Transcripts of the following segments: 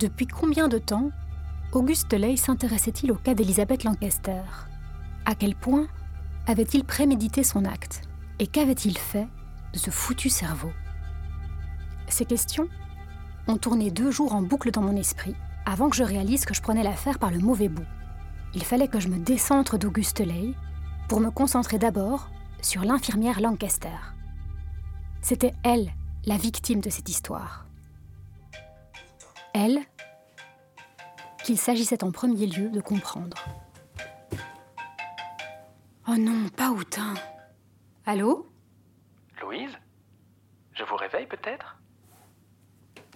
Depuis combien de temps Auguste Ley s'intéressait-il au cas d'Elizabeth Lancaster? À quel point avait-il prémédité son acte? Et qu'avait-il fait de ce foutu cerveau? Ces questions ont tourné deux jours en boucle dans mon esprit avant que je réalise que je prenais l'affaire par le mauvais bout. Il fallait que je me décentre d'Auguste Ley pour me concentrer d'abord sur l'infirmière Lancaster. C'était elle la victime de cette histoire. Elle qu'il s'agissait en premier lieu de comprendre. Oh non, pas Houtin. Allô? Louise? Je vous réveille peut-être?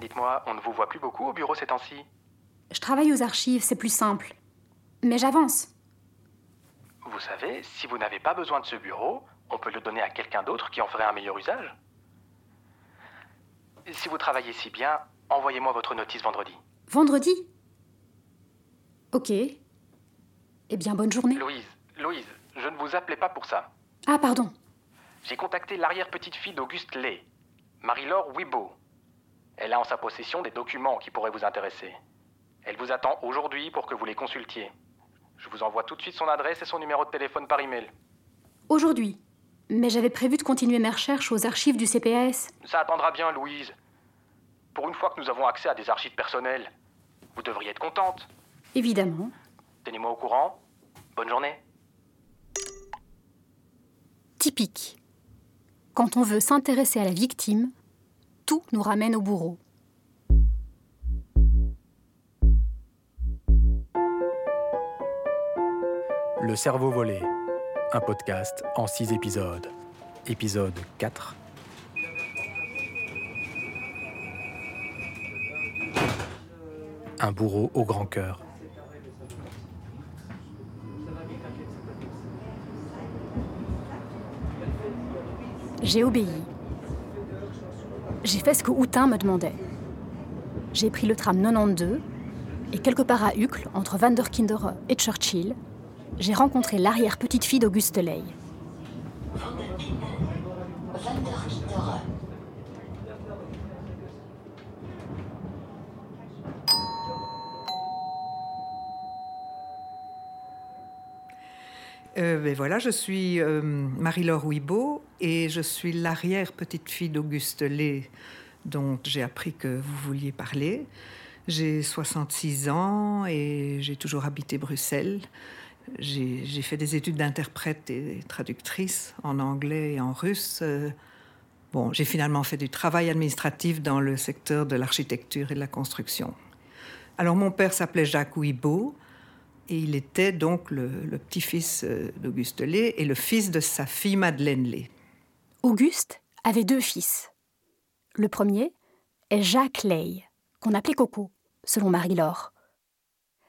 Dites-moi, on ne vous voit plus beaucoup au bureau ces temps-ci Je travaille aux archives, c'est plus simple. Mais j'avance. Vous savez, si vous n'avez pas besoin de ce bureau, on peut le donner à quelqu'un d'autre qui en ferait un meilleur usage. Si vous travaillez si bien, envoyez-moi votre notice vendredi. Vendredi? Ok. Eh bien, bonne journée. Louise, Louise, je ne vous appelais pas pour ça. Ah, pardon. J'ai contacté l'arrière-petite-fille d'Auguste Lay, Marie-Laure Wibo. Elle a en sa possession des documents qui pourraient vous intéresser. Elle vous attend aujourd'hui pour que vous les consultiez. Je vous envoie tout de suite son adresse et son numéro de téléphone par email. Aujourd'hui Mais j'avais prévu de continuer mes recherches aux archives du CPS. Ça attendra bien, Louise. Pour une fois que nous avons accès à des archives personnelles, vous devriez être contente. Évidemment. Tenez-moi au courant. Bonne journée. Typique. Quand on veut s'intéresser à la victime, tout nous ramène au bourreau. Le cerveau volé, un podcast en six épisodes. Épisode 4. Un bourreau au grand cœur. J'ai obéi. J'ai fait ce que Houtin me demandait. J'ai pris le tram 92 et quelque part à Uccle, entre Van der Kindere et Churchill, j'ai rencontré l'arrière-petite-fille d'Auguste Ley. Euh, ben voilà, je suis euh, Marie-Laure Wibo et je suis l'arrière-petite-fille d'Auguste Lay, dont j'ai appris que vous vouliez parler. J'ai 66 ans et j'ai toujours habité Bruxelles. J'ai fait des études d'interprète et traductrice en anglais et en russe. Euh, bon, j'ai finalement fait du travail administratif dans le secteur de l'architecture et de la construction. Alors mon père s'appelait Jacques Wibo et il était donc le, petit-fils euh, d'Auguste Lay et le fils de sa fille Madeleine Lay. Auguste avait deux fils. Le premier est Jacques Ley, qu'on appelait Coco, selon Marie-Laure.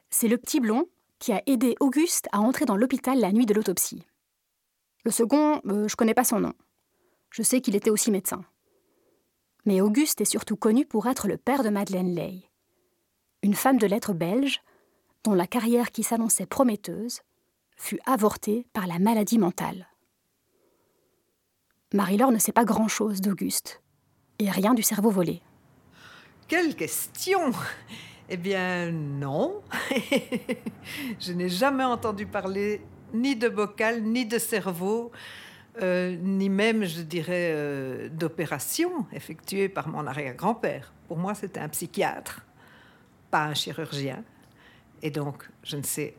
C'est le petit blond qui a aidé Auguste à entrer dans l'hôpital la nuit de l'autopsie. Le second, euh, je connais pas son nom. Je sais qu'il était aussi médecin. Mais Auguste est surtout connu pour être le père de Madeleine Ley, une femme de lettres belge dont la carrière qui s'annonçait prometteuse fut avortée par la maladie mentale. Marie-Laure ne sait pas grand-chose d'Auguste, et rien du cerveau volé. Quelle question Eh bien non. je n'ai jamais entendu parler ni de bocal, ni de cerveau, euh, ni même, je dirais, euh, d'opération effectuée par mon arrière-grand-père. Pour moi, c'était un psychiatre, pas un chirurgien. Et donc, je ne sais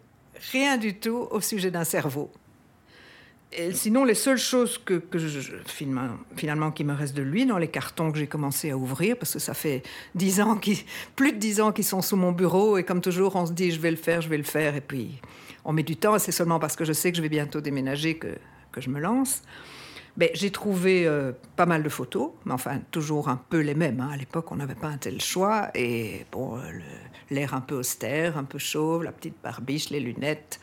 rien du tout au sujet d'un cerveau. Et sinon, les seules choses que, je, finalement, finalement, qui me restent de lui dans les cartons que j'ai commencé à ouvrir, parce que ça fait dix ans, qui, plus de dix ans qu'ils sont sous mon bureau, et comme toujours, on se dit je vais le faire, je vais le faire, et puis on met du temps, et c'est seulement parce que je sais que je vais bientôt déménager que je me lance. Ben, j'ai trouvé euh, pas mal de photos, mais enfin toujours un peu les mêmes. Hein. À l'époque, on n'avait pas un tel choix, et bon, l'air un peu austère, un peu chauve, la petite barbiche, les lunettes.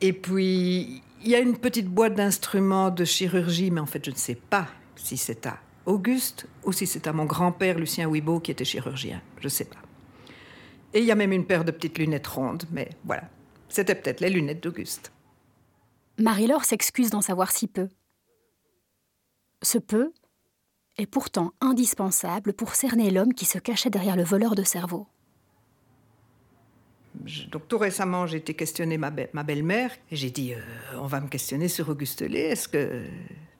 Et puis, il y a une petite boîte d'instruments de chirurgie, mais en fait, je ne sais pas si c'est à Auguste ou si c'est à mon grand-père Lucien Wibo qui était chirurgien. Je ne sais pas. Et il y a même une paire de petites lunettes rondes, mais voilà. C'était peut-être les lunettes d'Auguste. Marie-Laure s'excuse d'en savoir si peu. Ce peu est pourtant indispensable pour cerner l'homme qui se cachait derrière le voleur de cerveau. donc tout récemment, j'ai été questionner ma, ma belle-mère et j'ai dit euh, on va me questionner sur Auguste Lay. Est-ce que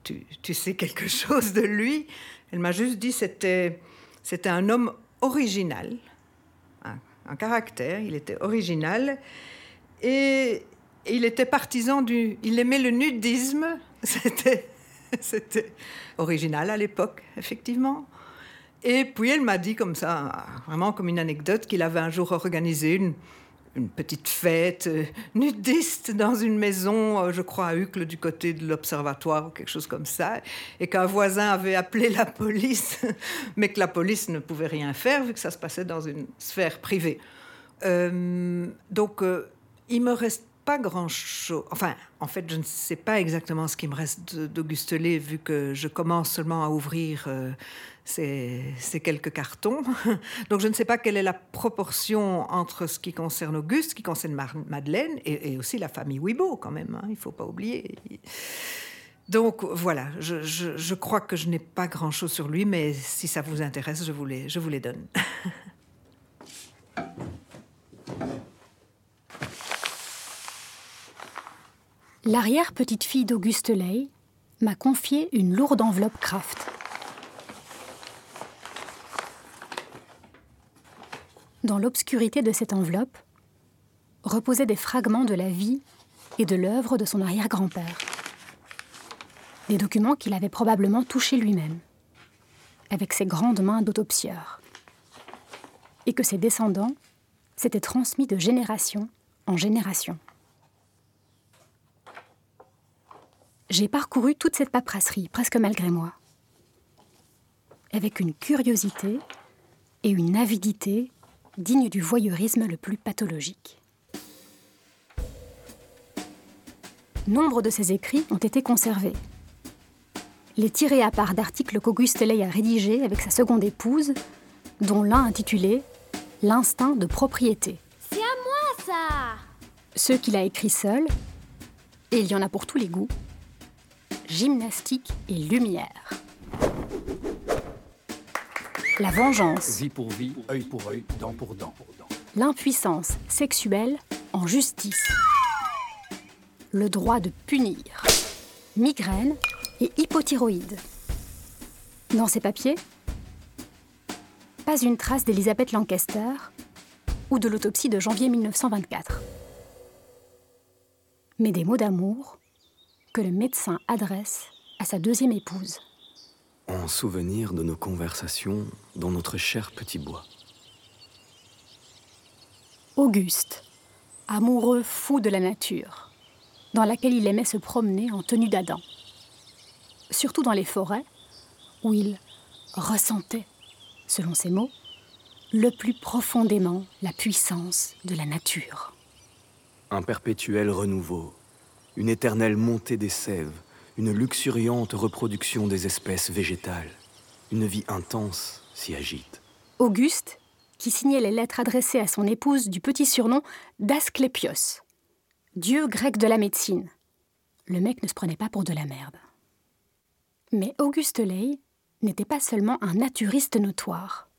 tu, sais quelque chose de lui? Elle m'a juste dit c'était un homme original, un, un, caractère. Il était original et il était partisan du. Il aimait le nudisme. C'était c'était original à l'époque, effectivement. Et puis elle m'a dit comme ça, vraiment comme une anecdote, qu'il avait un jour organisé une, petite fête euh, nudiste dans une maison, euh, je crois à Uccle, du côté de l'observatoire ou quelque chose comme ça, et qu'un voisin avait appelé la police, mais que la police ne pouvait rien faire vu que ça se passait dans une sphère privée. Euh, donc, il me reste pas grand-chose. Enfin, en fait, je ne sais pas exactement ce qui me reste d'Auguste Lay, vu que je commence seulement à ouvrir euh, ces, quelques cartons. Donc, je ne sais pas quelle est la proportion entre ce qui concerne Auguste, qui concerne Madeleine, et, aussi la famille Wibo, quand même. Hein, il ne faut pas oublier. Donc, voilà, je, crois que je n'ai pas grand-chose sur lui, mais si ça vous intéresse, je vous je vous les donne. L'arrière-petite-fille d'Auguste Lay m'a confié une lourde enveloppe Kraft. Dans l'obscurité de cette enveloppe reposaient des fragments de la vie et de l'œuvre de son arrière-grand-père. Des documents qu'il avait probablement touchés lui-même, avec ses grandes mains d'autopsieur, et que ses descendants s'étaient transmis de génération en génération. J'ai parcouru toute cette paperasserie, presque malgré moi, avec une curiosité et une avidité dignes du voyeurisme le plus pathologique. Nombre de ces écrits ont été conservés. Les tirés à part d'articles qu'Auguste Ley a rédigés avec sa seconde épouse, dont l'un intitulé L'instinct de propriété. C'est à moi ça Ceux qu'il a écrits seul, et il y en a pour tous les goûts, gymnastique et lumière. La vengeance. Vie pour vie, œil pour œil, dent pour dent. L'impuissance sexuelle en justice. Le droit de punir. Migraine et hypothyroïde. Dans ces papiers, pas une trace d'Elisabeth Lancaster ou de l'autopsie de janvier 1924. Mais des mots d'amour que le médecin adresse à sa deuxième épouse. En souvenir de nos conversations dans notre cher petit bois. Auguste, amoureux fou de la nature, dans laquelle il aimait se promener en tenue d'Adam. Surtout dans les forêts, où il ressentait, selon ses mots, le plus profondément la puissance de la nature. Un perpétuel renouveau, une éternelle montée des sèves, une luxuriante reproduction des espèces végétales. Une vie intense s'y agite. Auguste, qui signait les lettres adressées à son épouse du petit surnom d'Asclépios, dieu grec de la médecine. Le mec ne se prenait pas pour de la merde. Mais Auguste Ley n'était pas seulement un naturiste notoire.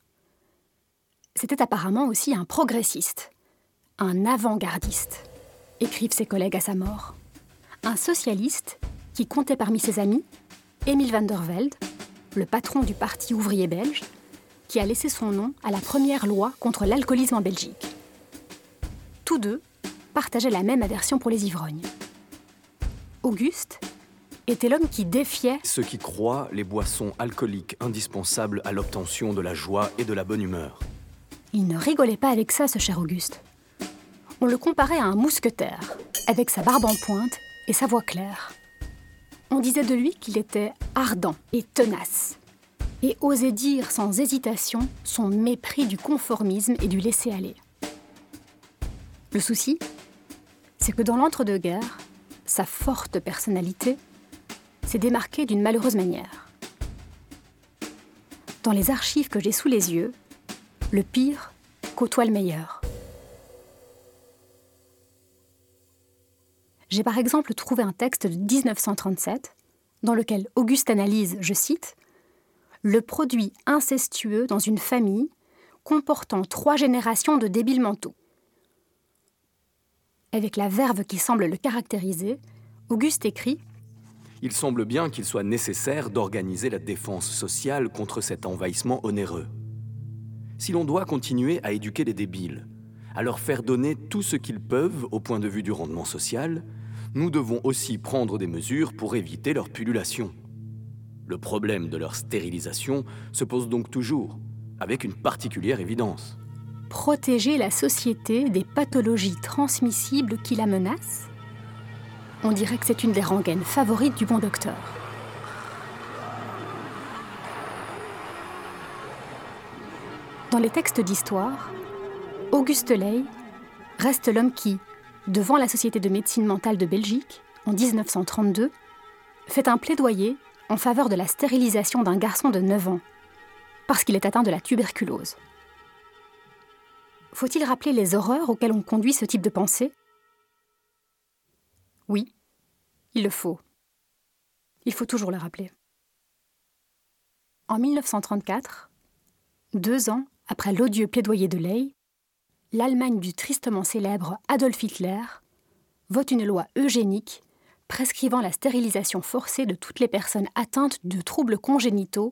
C'était apparemment aussi un progressiste, un avant-gardiste, écrivent ses collègues à sa mort un socialiste qui comptait parmi ses amis Émile van der Velde, le patron du Parti ouvrier belge, qui a laissé son nom à la première loi contre l'alcoolisme en Belgique. Tous deux partageaient la même aversion pour les ivrognes. Auguste était l'homme qui défiait ceux qui croient les boissons alcooliques indispensables à l'obtention de la joie et de la bonne humeur. Il ne rigolait pas avec ça, ce cher Auguste. On le comparait à un mousquetaire, avec sa barbe en pointe et sa voix claire. On disait de lui qu'il était ardent et tenace, et osait dire sans hésitation son mépris du conformisme et du laisser-aller. Le souci, c'est que dans l'entre-deux-guerres, sa forte personnalité s'est démarquée d'une malheureuse manière. Dans les archives que j'ai sous les yeux, le pire côtoie le meilleur. J'ai par exemple trouvé un texte de 1937 dans lequel Auguste analyse, je cite, le produit incestueux dans une famille comportant trois générations de débiles mentaux. Avec la verve qui semble le caractériser, Auguste écrit Il semble bien qu'il soit nécessaire d'organiser la défense sociale contre cet envahissement onéreux. Si l'on doit continuer à éduquer les débiles, à leur faire donner tout ce qu'ils peuvent au point de vue du rendement social, nous devons aussi prendre des mesures pour éviter leur pullulation. Le problème de leur stérilisation se pose donc toujours, avec une particulière évidence. Protéger la société des pathologies transmissibles qui la menacent? On dirait que c'est une des rengaines favorites du bon docteur. Dans les textes d'histoire, Auguste Ley reste l'homme qui, devant la Société de médecine mentale de Belgique, en 1932, fait un plaidoyer en faveur de la stérilisation d'un garçon de 9 ans, parce qu'il est atteint de la tuberculose. Faut-il rappeler les horreurs auxquelles on conduit ce type de pensée? Oui, il le faut. Il faut toujours le rappeler. En 1934, deux ans après l'odieux plaidoyer de Ley, l'Allemagne du tristement célèbre Adolf Hitler vote une loi eugénique prescrivant la stérilisation forcée de toutes les personnes atteintes de troubles congénitaux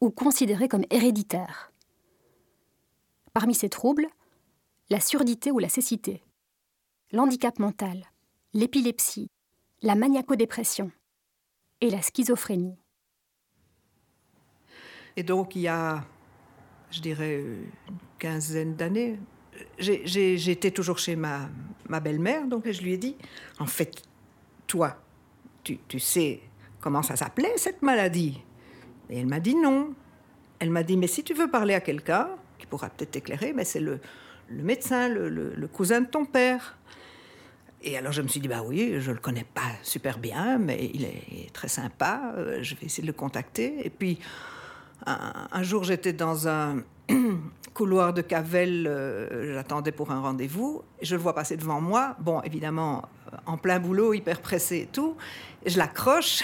ou considérées comme héréditaires. Parmi ces troubles, la surdité ou la cécité, l'handicap mental, l'épilepsie, la maniaco-dépression et la schizophrénie. Et donc, il y a, je dirais, une quinzaine d'années, j'étais toujours chez ma, belle-mère, donc je lui ai dit, en fait, toi, tu, sais comment ça s'appelait cette maladie? Et elle m'a dit non. Elle m'a dit, mais si tu veux parler à quelqu'un, qui pourra peut-être t'éclairer, mais c'est le, médecin, le, cousin de ton père. Et alors je me suis dit, bah oui, je le connais pas super bien, mais il est, très sympa, euh, je vais essayer de le contacter. Et puis, un jour, j'étais dans un, couloir de Cavel, euh, j'attendais pour un rendez-vous, je le vois passer devant moi, bon, évidemment, euh, en plein boulot, hyper pressé et tout, je l'accroche,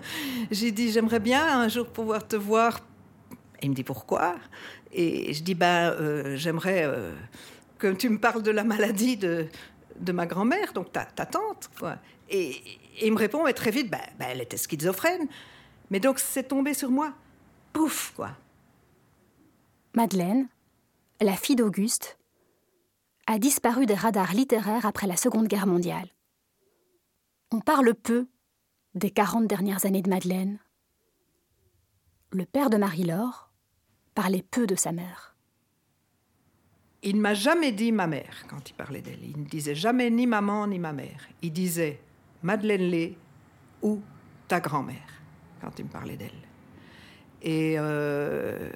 j'ai dit, j'aimerais bien un jour pouvoir te voir, et il me dit, pourquoi? Et je dis, ben, euh, j'aimerais que tu me parles de la maladie de, de ma grand-mère, donc ta, ta tante, quoi. Et, il me répond, mais très vite, ben, ben, elle était schizophrène, mais donc c'est tombé sur moi, pouf, quoi. Madeleine, la fille d'Auguste, a disparu des radars littéraires après la Seconde Guerre mondiale. On parle peu des 40 dernières années de Madeleine. Le père de Marie-Laure parlait peu de sa mère. Il ne m'a jamais dit ma mère quand il parlait d'elle. Il ne disait jamais ni maman ni ma mère. Il disait Madeleine Lé ou ta grand-mère quand il me parlait d'elle. Et, euh,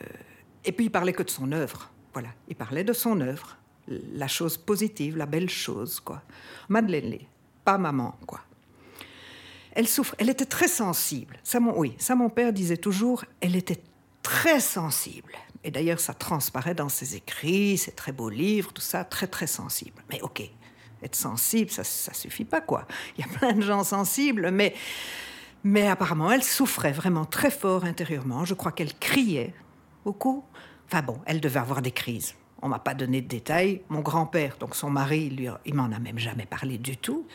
et puis il parlait que de son œuvre. Voilà, il parlait de son œuvre, la chose positive, la belle chose, quoi. Madeleine pas maman, quoi. Elle souffre, elle était très sensible. Ça, oui, ça, mon père disait toujours, elle était très sensible. Et d'ailleurs, ça transparaît dans ses écrits, ses très beaux livres, tout ça, très, très sensible. Mais ok, être sensible, ça, ça suffit pas, quoi. Il y a plein de gens sensibles, mais, mais apparemment, elle souffrait vraiment très fort intérieurement. Je crois qu'elle criait beaucoup. Enfin bon, elle devait avoir des crises. On m'a pas donné de détails. Mon grand-père, donc son mari, lui, il m'en a même jamais parlé du tout.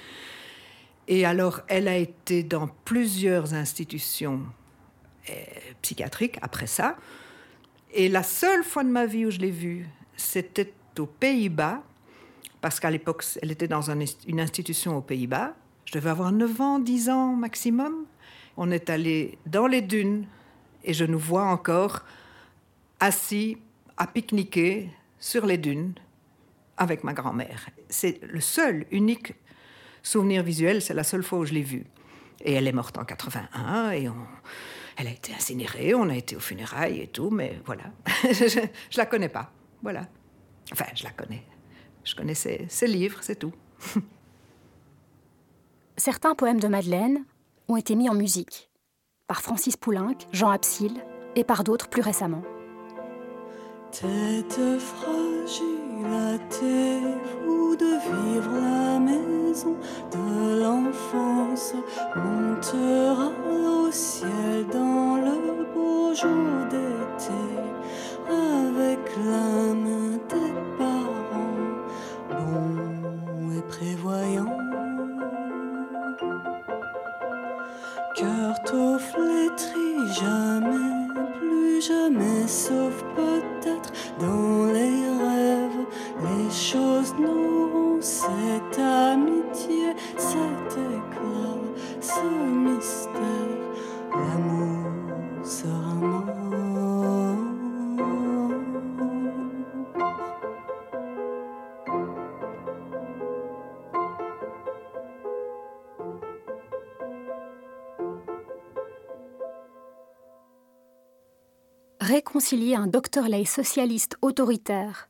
Et alors, elle a été dans plusieurs institutions euh, psychiatriques après ça. Et la seule fois de ma vie où je l'ai vue, c'était aux Pays-Bas, parce qu'à l'époque, elle était dans une institution aux Pays-Bas. Je devais avoir 9 ans, 10 ans maximum. On est allé dans les dunes et je nous vois encore assis à pique-niquer sur les dunes avec ma grand-mère. C'est le seul, unique souvenir visuel, c'est la seule fois où je l'ai vue. Et elle est morte en 81 et elle a été incinérée, on a été aux funérailles et tout, mais voilà, je, ne la connais pas. Voilà. Enfin, je la connais. Je connais ses, ses livres, c'est tout. Certains poèmes de Madeleine ont été mis en musique par Francis Poulenc, Jean Absil et par d'autres plus récemment. Tête fragile à tes de vivre la maison de l'enfance montera au ciel dans le beau jour d'été avec la main des parents bons et prévoyants. Cœur tôt flétri jamais mais sauf peut-être dans les rêves, les choses n'auront cette amitié, cet éclat, ce mystère. L'amour sera mort. Réconcilier un Dr Lay socialiste autoritaire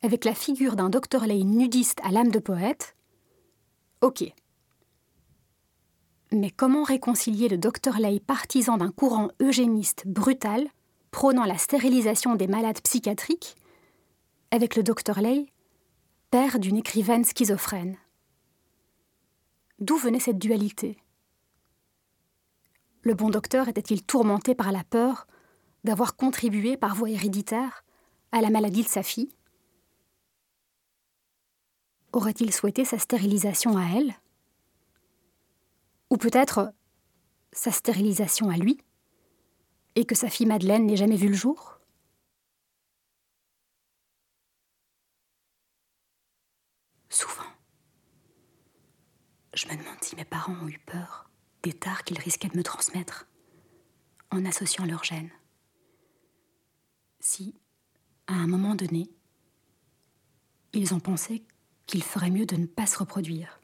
avec la figure d'un Dr Lay nudiste à l'âme de poète Ok. Mais comment réconcilier le Dr Lay partisan d'un courant eugéniste brutal, prônant la stérilisation des malades psychiatriques, avec le Dr Lay, père d'une écrivaine schizophrène? D'où venait cette dualité? Le bon docteur était-il tourmenté par la peur d'avoir contribué par voie héréditaire à la maladie de sa fille. Aurait-il souhaité sa stérilisation à elle? Ou peut-être sa stérilisation à lui Et que sa fille Madeleine n'ait jamais vu le jour? Souvent, je me demande si mes parents ont eu peur des tares qu'ils risquaient de me transmettre en associant leurs gènes. Si, à un moment donné, ils ont pensé qu'il ferait mieux de ne pas se reproduire.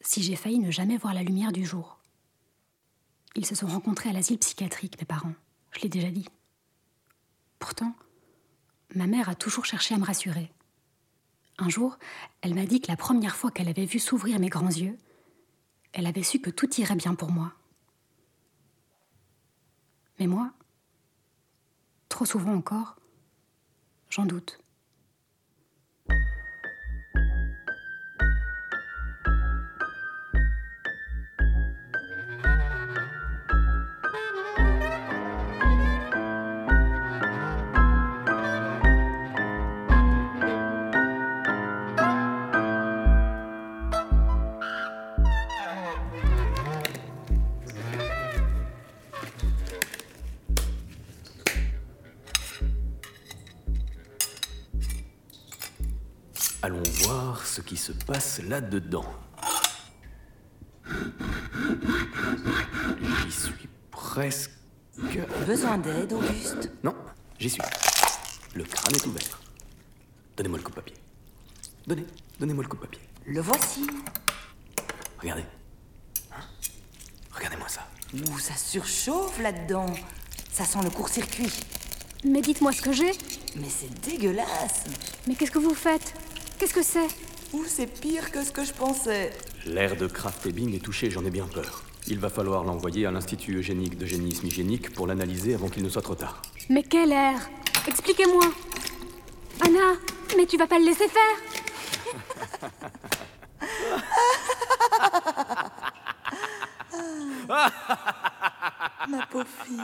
Si j'ai failli ne jamais voir la lumière du jour. Ils se sont rencontrés à l'asile psychiatrique, mes parents, je l'ai déjà dit. Pourtant, ma mère a toujours cherché à me rassurer. Un jour, elle m'a dit que la première fois qu'elle avait vu s'ouvrir mes grands yeux, elle avait su que tout irait bien pour moi. Mais moi, trop souvent encore, j'en doute. Se passe là-dedans. J'y suis presque. Besoin d'aide, Auguste Non, j'y suis. Le crâne est ouvert. Donnez-moi le coup de papier. Donnez, donnez-moi le coup de papier. Le voici. Regardez. Hein? Regardez-moi ça. Ouh, ça surchauffe là-dedans. Ça sent le court-circuit. Mais dites-moi ce que j'ai. Mais c'est dégueulasse. Mais qu'est-ce que vous faites? Qu'est-ce que c'est? Ouh, c'est pire que ce que je pensais. L'air de Kraft Ebing est touché, j'en ai bien peur. Il va falloir l'envoyer à l'Institut eugénique d'eugénisme hygiénique pour l'analyser avant qu'il ne soit trop tard. Mais quel air Expliquez-moi Anna, mais tu vas pas le laisser faire Ma pauvre fille.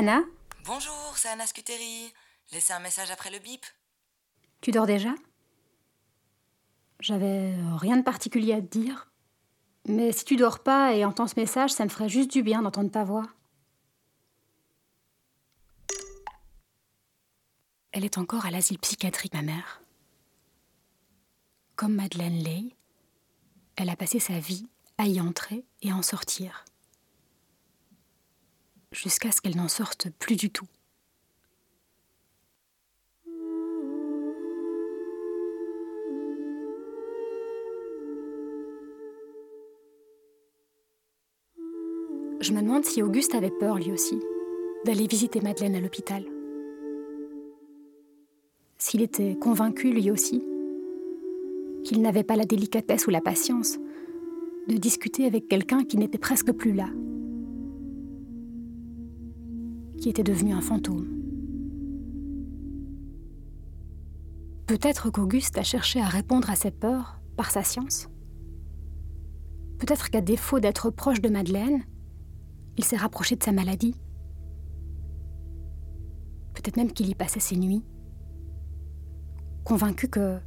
Anna, Bonjour, c'est Anna Scuteri. Laissez un message après le bip. tu dors déjà? J'avais euh, rien de particulier à te dire. Mais si tu dors pas et entends ce message, ça me ferait juste du bien d'entendre ta voix. Elle est encore à l'asile psychiatrique, ma mère. Comme Madeleine Lay, elle a passé sa vie à y entrer et à en sortir. Jusqu'à ce qu'elle n'en sorte plus du tout. Je me demande si Auguste avait peur lui aussi d'aller visiter Madeleine à l'hôpital. S'il était convaincu lui aussi qu'il n'avait pas la délicatesse ou la patience de discuter avec quelqu'un qui n'était presque plus là, qui était devenu un fantôme. Peut-être qu'Auguste a cherché à répondre à ses peurs par sa science. Peut-être qu'à défaut d'être proche de Madeleine, il s'est rapproché de sa maladie. Peut-être même qu'il y passait ses nuits, convaincu que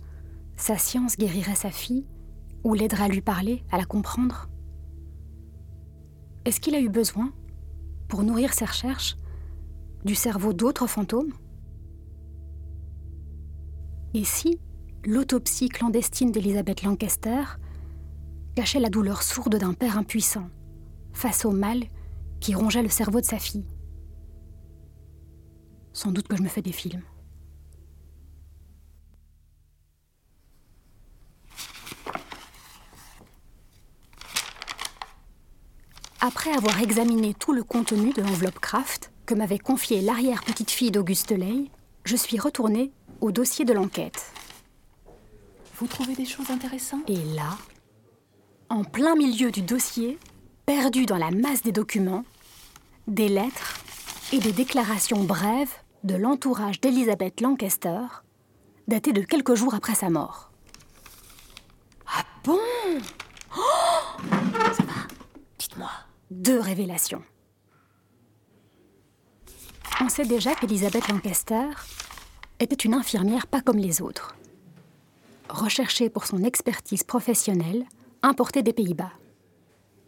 Sa science guérirait sa fille ou l'aiderait à lui parler, à la comprendre Est-ce qu'il a eu besoin, pour nourrir ses recherches, du cerveau d'autres fantômes Et si l'autopsie clandestine d'Elizabeth Lancaster cachait la douleur sourde d'un père impuissant face au mal qui rongeait le cerveau de sa fille? Sans doute que je me fais des films. Après avoir examiné tout le contenu de l'enveloppe Kraft que m'avait confié l'arrière-petite-fille d'Auguste Ley, je suis retournée au dossier de l'enquête. Vous trouvez des choses intéressantes? Et là, en plein milieu du dossier, perdu dans la masse des documents, des lettres et des déclarations brèves de l'entourage d'Elizabeth Lancaster, datées de quelques jours après sa mort. Ah bon? Oh Ça va? Dites-moi deux révélations. On sait déjà qu'Elizabeth Lancaster était une infirmière pas comme les autres. Recherchée pour son expertise professionnelle, importée des Pays-Bas.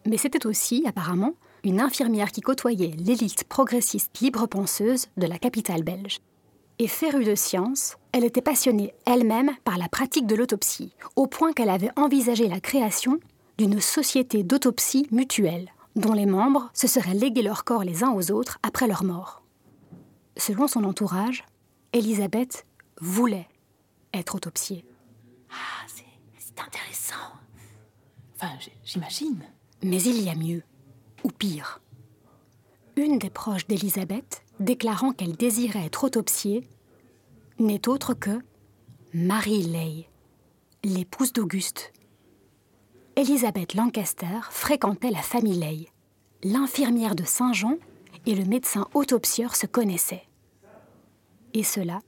Mais c'était aussi, apparemment, une infirmière qui côtoyait l'élite progressiste libre-penseuse de la capitale belge. Et férue de science, elle était passionnée elle-même par la pratique de l'autopsie, au point qu'elle avait envisagé la création d'une société d'autopsie mutuelle dont les membres se seraient légués leur corps les uns aux autres après leur mort. Selon son entourage, Elisabeth voulait être autopsiée. Ah, c'est intéressant. Enfin, j'imagine. Mais il y a mieux, ou pire. Une des proches d'Elisabeth, déclarant qu'elle désirait être autopsiée, n'est autre que Marie Ley, l'épouse d'Auguste, Elisabeth Lancaster fréquentait la famille Ley. L'infirmière de Saint-Jean et le médecin autopsieur se connaissaient. Et cela,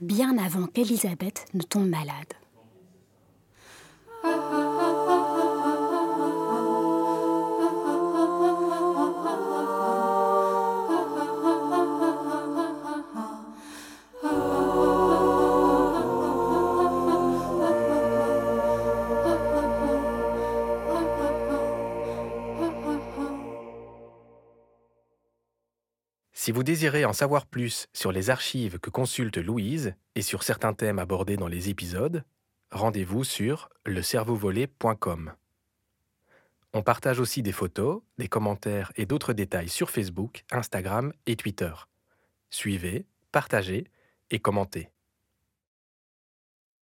bien avant qu'Elisabeth ne tombe malade. Si vous désirez en savoir plus sur les archives que consulte Louise et sur certains thèmes abordés dans les épisodes, rendez-vous sur lecerveauvolé.com. On partage aussi des photos, des commentaires et d'autres détails sur Facebook, Instagram et Twitter. Suivez, partagez et commentez.